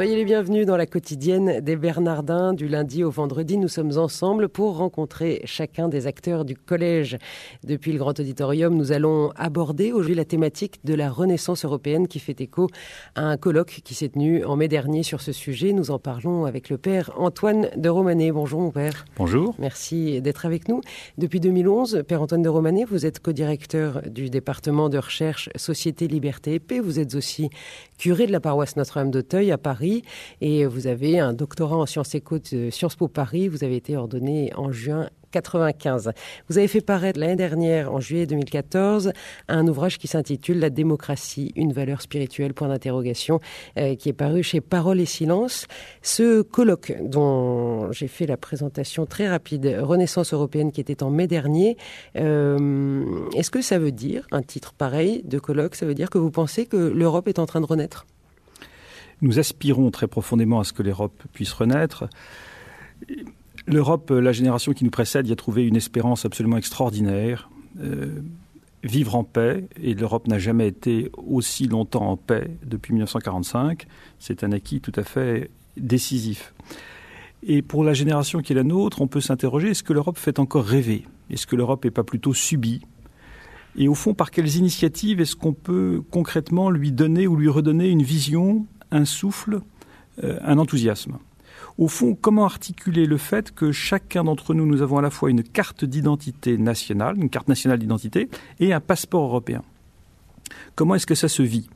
Soyez les bienvenus dans la quotidienne des Bernardins. Du lundi au vendredi, nous sommes ensemble pour rencontrer chacun des acteurs du collège. Depuis le grand auditorium, nous allons aborder aujourd'hui la thématique de la Renaissance européenne qui fait écho à un colloque qui s'est tenu en mai dernier sur ce sujet. Nous en parlons avec le père Antoine de Romanet. Bonjour mon père. Bonjour. Merci d'être avec nous. Depuis 2011, père Antoine de Romanet, vous êtes co-directeur du département de recherche Société, Liberté et Paix. Vous êtes aussi curé de la paroisse Notre-Dame d'Auteuil à Paris et vous avez un doctorat en sciences éco de Sciences Po Paris. Vous avez été ordonné en juin 95. Vous avez fait paraître l'année dernière, en juillet 2014, un ouvrage qui s'intitule La démocratie, une valeur spirituelle, point d'interrogation, euh, qui est paru chez Parole et Silence. Ce colloque dont j'ai fait la présentation très rapide, Renaissance européenne, qui était en mai dernier, euh, est-ce que ça veut dire, un titre pareil de colloque, ça veut dire que vous pensez que l'Europe est en train de renaître? Nous aspirons très profondément à ce que l'Europe puisse renaître. L'Europe, la génération qui nous précède, y a trouvé une espérance absolument extraordinaire. Euh, vivre en paix, et l'Europe n'a jamais été aussi longtemps en paix depuis 1945. C'est un acquis tout à fait décisif. Et pour la génération qui est la nôtre, on peut s'interroger, est-ce que l'Europe fait encore rêver? Est-ce que l'Europe n'est pas plutôt subie? Et au fond, par quelles initiatives est-ce qu'on peut concrètement lui donner ou lui redonner une vision un souffle, euh, un enthousiasme. Au fond, comment articuler le fait que chacun d'entre nous, nous avons à la fois une carte d'identité nationale, une carte nationale d'identité, et un passeport européen? Comment est-ce que ça se vit?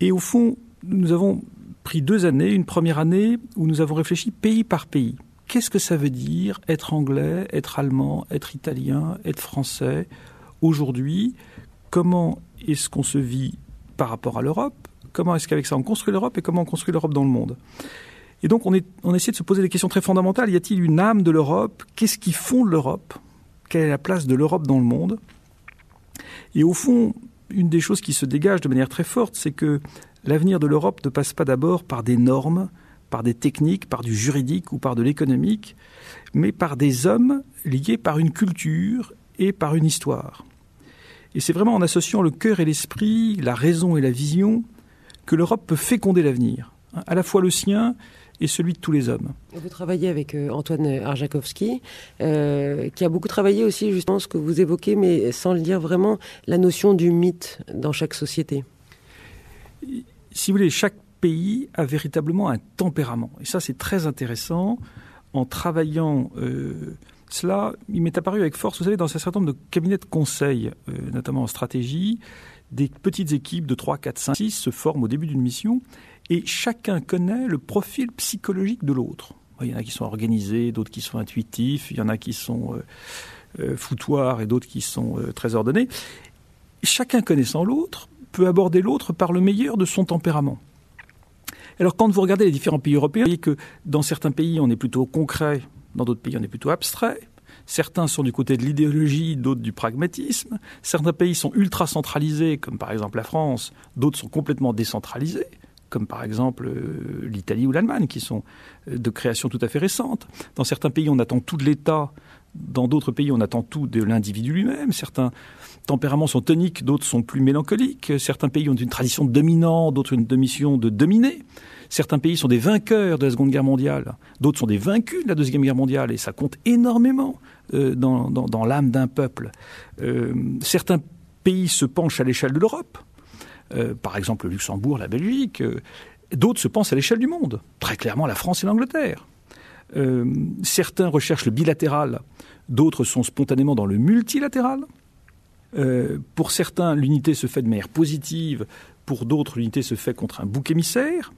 Et au fond, nous avons pris deux années, une première année où nous avons réfléchi pays par pays. Qu'est-ce que ça veut dire être anglais, être allemand, être italien, être français Aujourd'hui, comment est-ce qu'on se vit par rapport à l'Europe? Comment est-ce qu'avec ça on construit l'Europe et comment on construit l'Europe dans le monde Et donc on, essaie de se poser des questions très fondamentales. Y a-t-il une âme de l'Europe? Qu'est-ce qui fonde l'Europe? Quelle est la place de l'Europe dans le monde? Et au fond, une des choses qui se dégage de manière très forte, c'est que l'avenir de l'Europe ne passe pas d'abord par des normes, par des techniques, par du juridique ou par de l'économique, mais par des hommes liés par une culture et par une histoire. Et c'est vraiment en associant le cœur et l'esprit, la raison et la vision, que l'Europe peut féconder l'avenir, hein, à la fois le sien et celui de tous les hommes. Vous travaillez avec euh, Antoine Arjakovski, euh, qui a beaucoup travaillé aussi justement ce que vous évoquez, mais sans le dire vraiment, la notion du mythe dans chaque société. Si vous voulez, chaque pays a véritablement un tempérament. Et ça, c'est très intéressant. En travaillant euh, cela, il m'est apparu avec force, vous savez, dans un certain nombre de cabinets de conseil, notamment en stratégie, des petites équipes de 3, 4, 5, 6 se forment au début d'une mission et chacun connaît le profil psychologique de l'autre. Il y en a qui sont organisés, d'autres qui sont intuitifs, il y en a qui sont euh, euh, foutoirs et d'autres qui sont euh, très ordonnés. Chacun connaissant l'autre peut aborder l'autre par le meilleur de son tempérament. Alors quand vous regardez les différents pays européens, vous voyez que dans certains pays on est plutôt concret, dans d'autres pays on est plutôt abstrait. Certains sont du côté de l'idéologie, d'autres du pragmatisme. Certains pays sont ultra centralisés, comme par exemple la France. D'autres sont complètement décentralisés, comme par exemple euh, l'Italie ou l'Allemagne, qui sont euh, de création tout à fait récente. Dans certains pays, on attend tout de l'État. Dans d'autres pays, on attend tout de l'individu lui-même. Certains tempéraments sont toniques, d'autres sont plus mélancoliques. Certains pays ont une tradition dominante, d'autres une mission de dominer. Certains pays sont des vainqueurs de la Seconde Guerre mondiale, d'autres sont des vaincus de la Deuxième Guerre mondiale, et ça compte énormément euh, dans, l'âme d'un peuple. Certains pays se penchent à l'échelle de l'Europe, euh, par exemple le Luxembourg, la Belgique, d'autres se pensent à l'échelle du monde, très clairement la France et l'Angleterre. certains recherchent le bilatéral, d'autres sont spontanément dans le multilatéral. pour certains, l'unité se fait de manière positive, pour d'autres, l'unité se fait contre un bouc émissaire.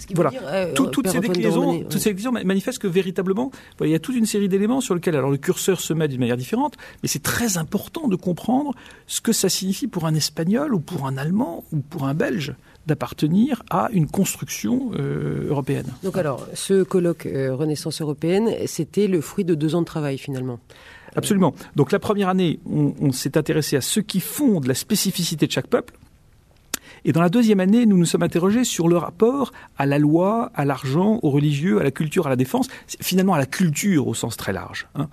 Euh, voilà. Euh, toutes, ces déclinaisons, toutes ces manifestent que véritablement, il y a toute une série d'éléments sur lesquels alors le curseur se met d'une manière différente, mais c'est très important de comprendre ce que ça signifie pour un Espagnol ou pour un Allemand ou pour un Belge d'appartenir à une construction euh, européenne. Donc alors, ce colloque Renaissance européenne, c'était le fruit de deux ans de travail finalement. Absolument. Donc la première année, on, on s'est intéressé à ce qui font de la spécificité de chaque peuple Et dans la deuxième année, nous nous sommes interrogés sur le rapport à la loi, à l'argent, aux religieux, à la culture, à la défense, finalement à la culture au sens très large. Hein.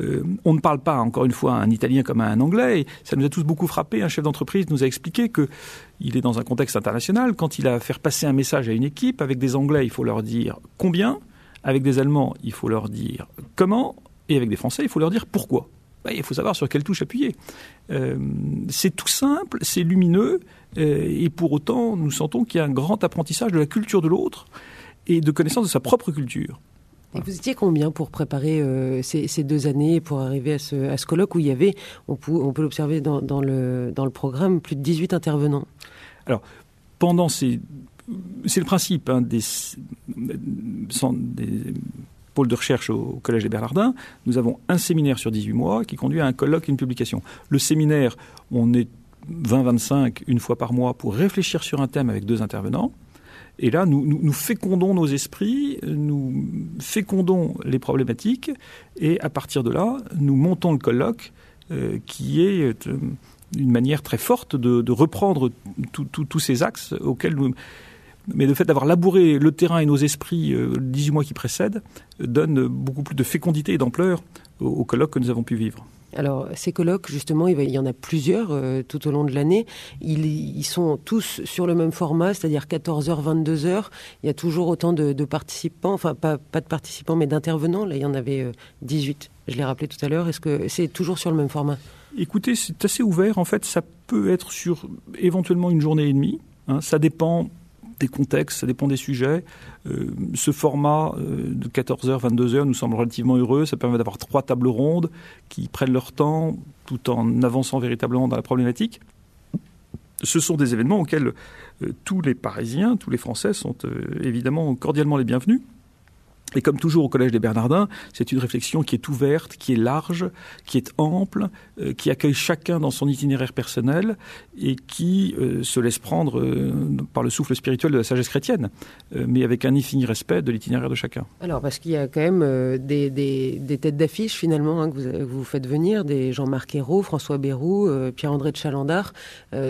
Euh, on ne parle pas, encore une fois, un italien comme un anglais. Ça nous a tous beaucoup frappé. Un chef d'entreprise nous a expliqué que il est dans un contexte international. Quand il a à faire passer un message à une équipe, avec des Anglais, il faut leur dire combien. Avec des Allemands, il faut leur dire comment. Et avec des Français, il faut leur dire pourquoi. Bah, il faut savoir sur quelle touche appuyer. Euh, c'est tout simple, c'est lumineux, euh, et pour autant, nous sentons qu'il y a un grand apprentissage de la culture de l'autre et de connaissance de sa propre culture. Et vous étiez combien pour préparer euh, ces, deux années, pour arriver à ce, colloque où il y avait, on peut, on peut l'observer dans, le, dans le programme, plus de 18 intervenants? Alors, pendant ces... C'est le principe hein, des, des de recherche au Collège des Bernardins, nous avons un séminaire sur 18 mois qui conduit à un colloque et une publication. Le séminaire, on est 20-25 une fois par mois pour réfléchir sur un thème avec deux intervenants. Et là, nous, nous, fécondons nos esprits, nous fécondons les problématiques, et à partir de là, nous montons le colloque, euh, qui est euh, une manière très forte de, reprendre tous ces axes auxquels nous, mais le fait d'avoir labouré le terrain et nos esprits euh, 18 mois qui précèdent donne beaucoup plus de fécondité et d'ampleur aux, colloques que nous avons pu vivre. Alors, ces colloques, justement, il y en a plusieurs euh, tout au long de l'année. Ils, sont tous sur le même format, c'est-à-dire 14h, 22h. Il y a toujours autant de, participants, enfin, pas, pas, de participants, mais d'intervenants. Là, il y en avait 18, euh, je l'ai rappelé tout à l'heure. Est-ce que c'est toujours sur le même format? Écoutez, c'est assez ouvert. En fait, ça peut être sur éventuellement une journée et demie. Hein. Ça dépend des contextes, ça dépend des sujets. Euh, ce format euh, de 14h, 22h nous semble relativement heureux. Ça permet d'avoir trois tables rondes qui prennent leur temps tout en avançant véritablement dans la problématique. Ce sont des événements auxquels euh, tous les Parisiens, tous les Français sont évidemment cordialement les bienvenus. Et comme toujours au Collège des Bernardins, c'est une réflexion qui est ouverte, qui est large, qui est ample, euh, qui accueille chacun dans son itinéraire personnel et qui euh, se laisse prendre euh, par le souffle spirituel de la sagesse chrétienne, mais avec un infini respect de l'itinéraire de chacun. Alors, parce qu'il y a quand même des, des, têtes d'affiche finalement hein, que, vous, vous, faites venir, des Jean-Marc Ayrault, François Bérou, Pierre-André de Chalandard,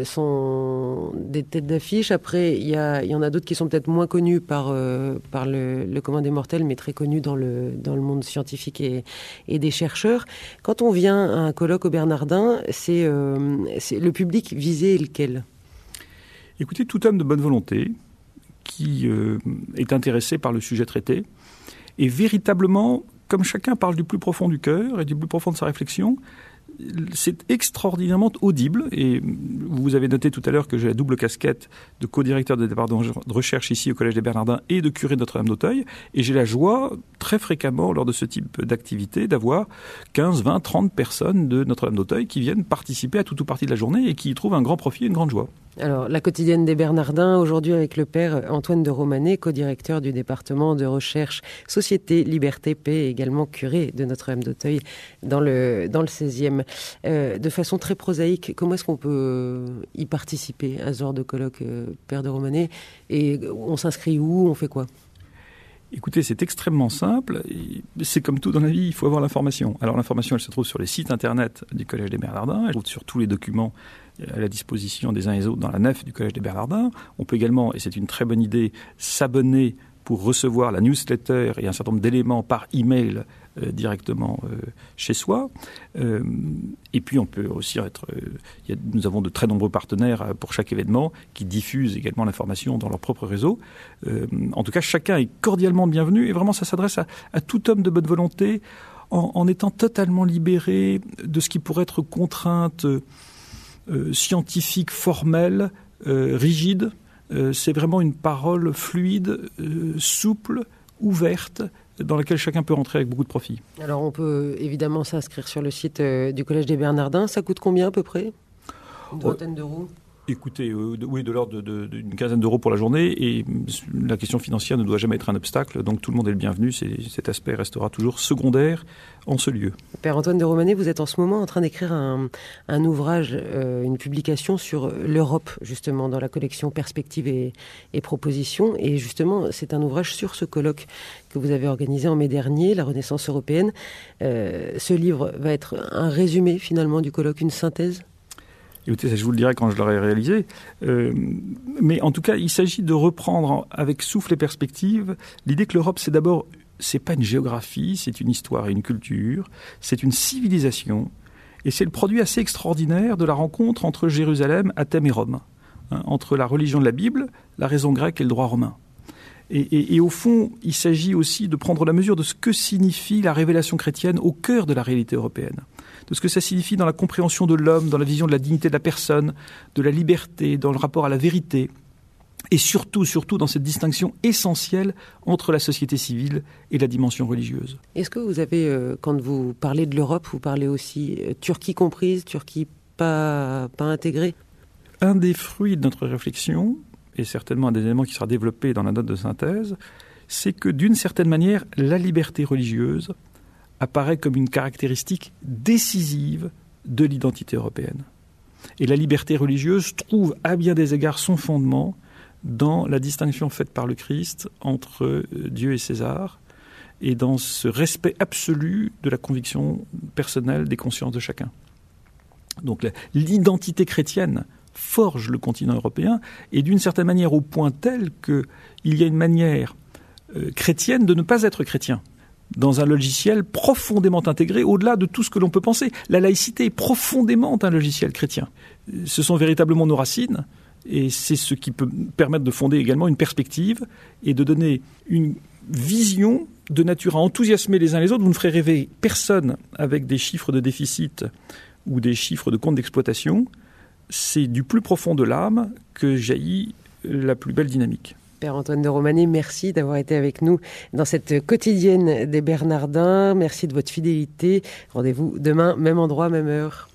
sont des têtes d'affiche. Après, il y, en a d'autres qui sont peut-être moins connus par, par le, le commun des mortels, mais très connu dans le, dans le monde scientifique et, et des chercheurs. Quand on vient à un colloque au Bernardin, c'est euh, le public visé lequel? Écoutez, tout homme de bonne volonté qui euh, est intéressé par le sujet traité et véritablement, comme chacun parle du plus profond du cœur et du plus profond de sa réflexion, c'est extraordinairement audible. Et vous avez noté tout à l'heure que j'ai la double casquette de co-directeur de département de recherche ici au Collège des Bernardins et de curé de Notre-Dame d'Auteuil. Et j'ai la joie, très fréquemment, lors de ce type d'activité, d'avoir 15, 20, 30 personnes de Notre-Dame d'Auteuil qui viennent participer à toute ou partie de la journée et qui y trouvent un grand profit et une grande joie. Alors, la quotidienne des Bernardins, aujourd'hui avec le père Antoine de Romanet, co-directeur du département de recherche Société, Liberté, Paix, également curé de Notre-Dame d'Auteuil dans le, dans le 16e. Euh, de façon très prosaïque, comment est-ce qu'on peut y participer? À ce genre de colloque, euh, père de Romanet Et on s'inscrit où? On fait quoi? Écoutez, c'est extrêmement simple. C'est comme tout dans la vie, il faut avoir l'information. Alors l'information, elle se trouve sur les sites internet du Collège des Bernardins, elle se trouve sur tous les documents à la disposition des uns et des autres dans la nef du Collège des Bernardins. On peut également, et c'est une très bonne idée, s'abonner pour recevoir la newsletter et un certain nombre d'éléments par email euh, directement euh, chez soi. Euh, et puis on peut aussi être. nous avons de très nombreux partenaires pour chaque événement qui diffusent également l'information dans leur propre réseau. en tout cas, chacun est cordialement bienvenu et vraiment ça s'adresse à, tout homme de bonne volonté en, étant totalement libéré de ce qui pourrait être contrainte scientifique, formelle, rigide. C'est vraiment une parole fluide, souple, ouverte, dans laquelle chacun peut rentrer avec beaucoup de profit. Alors on peut évidemment s'inscrire sur le site euh, du Collège des Bernardins. Ça coûte combien à peu près? Une trentaine d'euros? Écoutez, euh, oui, de l'ordre d'une quinzaine d'euros pour la journée. Et la question financière ne doit jamais être un obstacle. Donc tout le monde est le bienvenu. Cet aspect restera toujours secondaire en ce lieu. Père Antoine de Romanet, vous êtes en ce moment en train d'écrire un, ouvrage, euh, une publication sur l'Europe, justement, dans la collection Perspectives et, et Propositions. Et justement, c'est un ouvrage sur ce colloque que vous avez organisé en mai dernier, la Renaissance européenne. Euh, ce livre va être un résumé finalement du colloque, une synthèse? Écoutez, je vous le dirai quand je l'aurai réalisé. Euh, mais en tout cas, il s'agit de reprendre avec souffle et perspective l'idée que l'Europe, c'est d'abord, c'est pas une géographie, c'est une histoire et une culture, c'est une civilisation, et c'est le produit assez extraordinaire de la rencontre entre Jérusalem, Athènes et Rome, hein, entre la religion de la Bible, la raison grecque et le droit romain. Et, et, au fond, il s'agit aussi de prendre la mesure de ce que signifie la révélation chrétienne au cœur de la réalité européenne, de ce que ça signifie dans la compréhension de l'homme, dans la vision de la dignité de la personne, de la liberté, dans le rapport à la vérité, et surtout, surtout dans cette distinction essentielle entre la société civile et la dimension religieuse. Est-ce que vous avez, euh, quand vous parlez de l'Europe, vous parlez aussi euh, Turquie comprise, Turquie pas, pas intégrée? Un des fruits de notre réflexion, et certainement un des éléments qui sera développé dans la note de synthèse, c'est que d'une certaine manière, la liberté religieuse apparaît comme une caractéristique décisive de l'identité européenne. Et la liberté religieuse trouve à bien des égards son fondement dans la distinction faite par le Christ entre euh, Dieu et César, et dans ce respect absolu de la conviction personnelle des consciences de chacun. Donc l'identité chrétienne forge le continent européen, et d'une certaine manière au point tel qu'il y a une manière euh, chrétienne de ne pas être chrétien dans un logiciel profondément intégré au-delà de tout ce que l'on peut penser. La laïcité est profondément un logiciel chrétien. Ce sont véritablement nos racines, et c'est ce qui peut permettre de fonder également une perspective et de donner une vision de nature à enthousiasmer les uns les autres. Vous ne ferez rêver personne avec des chiffres de déficit ou des chiffres de compte d'exploitation c'est du plus profond de l'âme que jaillit la plus belle dynamique. Père Antoine de Romanet, merci d'avoir été avec nous dans cette quotidienne des Bernardins. Merci de votre fidélité. Rendez-vous demain, même endroit, même heure.